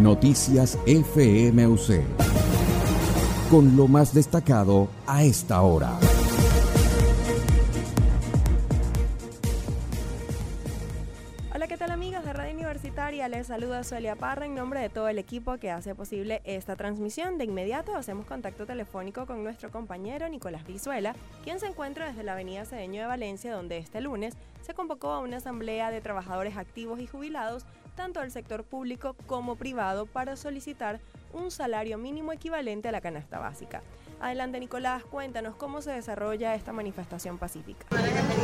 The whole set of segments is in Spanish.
Noticias FMUC. Con lo más destacado a esta hora. Hola, ¿qué tal amigos de Radio Universitaria? Les saluda Suelia Parra en nombre de todo el equipo que hace posible esta transmisión. De inmediato hacemos contacto telefónico con nuestro compañero Nicolás Vizuela, quien se encuentra desde la Avenida Cedeño de Valencia, donde este lunes se convocó a una asamblea de trabajadores activos y jubilados, tanto del sector público como privado, para solicitar un salario mínimo equivalente a la canasta básica. Adelante Nicolás, cuéntanos cómo se desarrolla esta manifestación pacífica.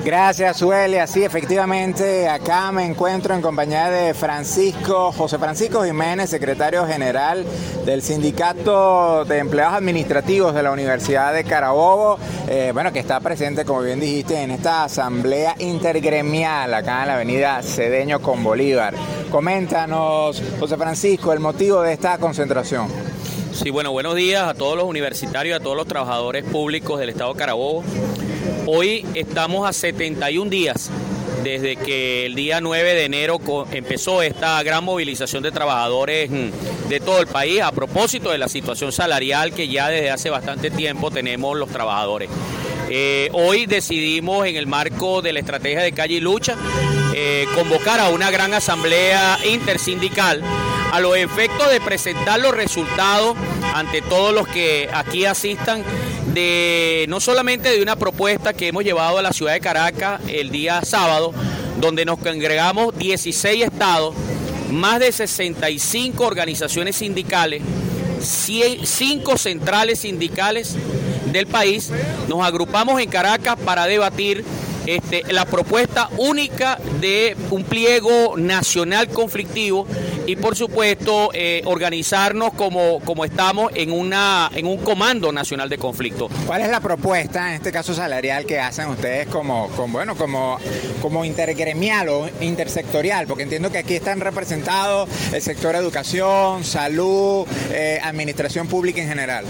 Gracias, Suelia. Sí, efectivamente, acá me encuentro en compañía de Francisco, José Francisco Jiménez, secretario general del Sindicato de Empleados Administrativos de la Universidad de Carabobo, eh, bueno, que está presente, como bien dijiste, en esta asamblea intergremial acá en la avenida Cedeño con Bolívar. Coméntanos, José Francisco, el motivo de esta concentración. Sí, bueno, buenos días a todos los universitarios, a todos los trabajadores públicos del Estado de Carabobo. Hoy estamos a 71 días desde que el día 9 de enero empezó esta gran movilización de trabajadores mm, de todo el país a propósito de la situación salarial que ya desde hace bastante tiempo tenemos los trabajadores. Eh, hoy decidimos en el marco de la estrategia de calle y lucha eh, convocar a una gran asamblea intersindical a los efectos de presentar los resultados ante todos los que aquí asistan de no solamente de una propuesta que hemos llevado a la ciudad de Caracas el día sábado, donde nos congregamos 16 estados, más de 65 organizaciones sindicales, 5 centrales sindicales del país, nos agrupamos en Caracas para debatir este, la propuesta única de un pliego nacional conflictivo y por supuesto eh, organizarnos como, como estamos en, una, en un comando nacional de conflicto. ¿Cuál es la propuesta, en este caso salarial, que hacen ustedes como, bueno, como, como intergremial o intersectorial? Porque entiendo que aquí están representados el sector educación, salud, eh, administración pública en general.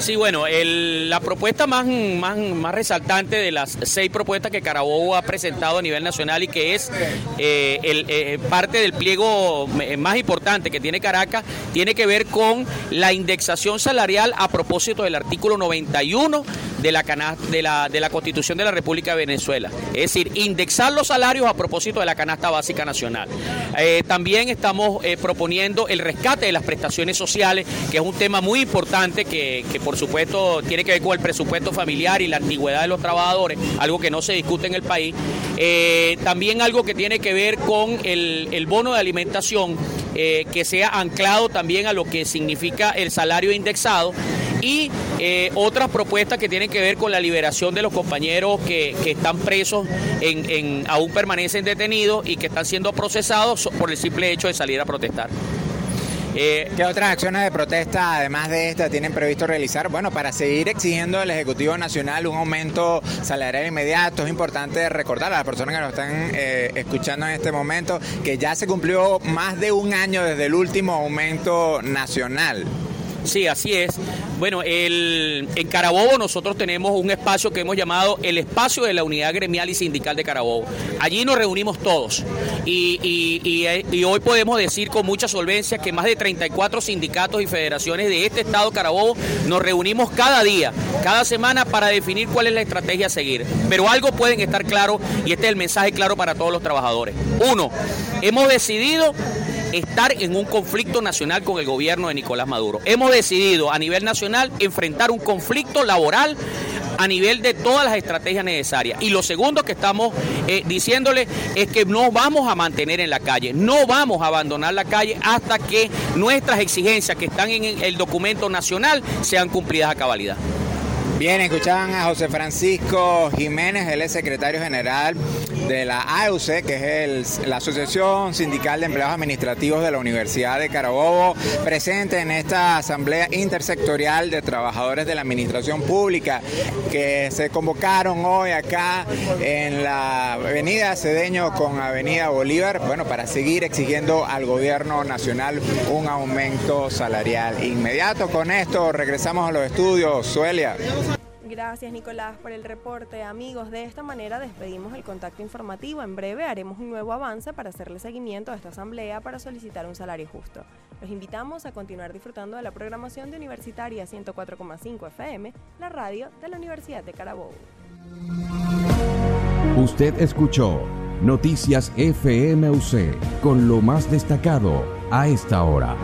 Sí, bueno, la propuesta más, más, más, resaltante de las seis propuestas que Carabobo ha presentado a nivel nacional y que es eh, el, eh, parte del pliego más importante que tiene Caracas, tiene que ver con la indexación salarial a propósito del artículo 91 de la, de la, de la Constitución de la República de Venezuela. Es decir, indexar los salarios a propósito de la canasta básica nacional. Eh, también estamos proponiendo el rescate de las prestaciones sociales, que es un tema muy importante que, que por supuesto tiene que ver con el presupuesto familiar y la antigüedad de los trabajadores, algo que no se discute en el país. Eh, también algo que tiene que ver con el, bono de alimentación, eh, que sea anclado también a lo que significa el salario indexado y eh, otras propuestas que tienen que ver con la liberación de los compañeros que, están presos, aún permanecen detenidos y que están siendo procesados por el simple hecho de salir a protestar. Eh, ¿Qué otras acciones de protesta, además de esta, tienen previsto realizar? Bueno, para seguir exigiendo al Ejecutivo Nacional un aumento salarial inmediato, es importante recordar a las personas que nos están eh, escuchando en este momento que ya se cumplió más de un año desde el último aumento nacional. Sí, así es. Bueno, el, en Carabobo nosotros tenemos un espacio que hemos llamado el espacio de la unidad gremial y sindical de Carabobo. Allí nos reunimos todos y, y, hoy podemos decir con mucha solvencia que más de 34 sindicatos y federaciones de este estado Carabobo nos reunimos cada día, cada semana para definir cuál es la estrategia a seguir. Pero algo pueden estar claro y este es el mensaje claro para todos los trabajadores. Uno, hemos decidido estar en un conflicto nacional con el gobierno de Nicolás Maduro. Hemos decidido a nivel nacional enfrentar un conflicto laboral a nivel de todas las estrategias necesarias. Y lo segundo que estamos eh, diciéndole es que no vamos a mantener en la calle, no vamos a abandonar la calle hasta que nuestras exigencias que están en el documento nacional sean cumplidas a cabalidad. Bien, escuchaban a José Francisco Jiménez, él es secretario general de la AUC, que es la Asociación Sindical de Empleados Administrativos de la Universidad de Carabobo, presente en esta asamblea intersectorial de trabajadores de la administración pública que se convocaron hoy acá en la avenida Cedeño con avenida Bolívar, bueno, para seguir exigiendo al gobierno nacional un aumento salarial inmediato. Con esto regresamos a los estudios. Suelia. Gracias Nicolás por el reporte. Amigos, de esta manera despedimos el contacto informativo. En breve haremos un nuevo avance para hacerle seguimiento a esta asamblea para solicitar un salario justo. Los invitamos a continuar disfrutando de la programación de Universitaria 104,5 FM, la radio de la Universidad de Carabobo. Usted escuchó Noticias FMUC con lo más destacado a esta hora.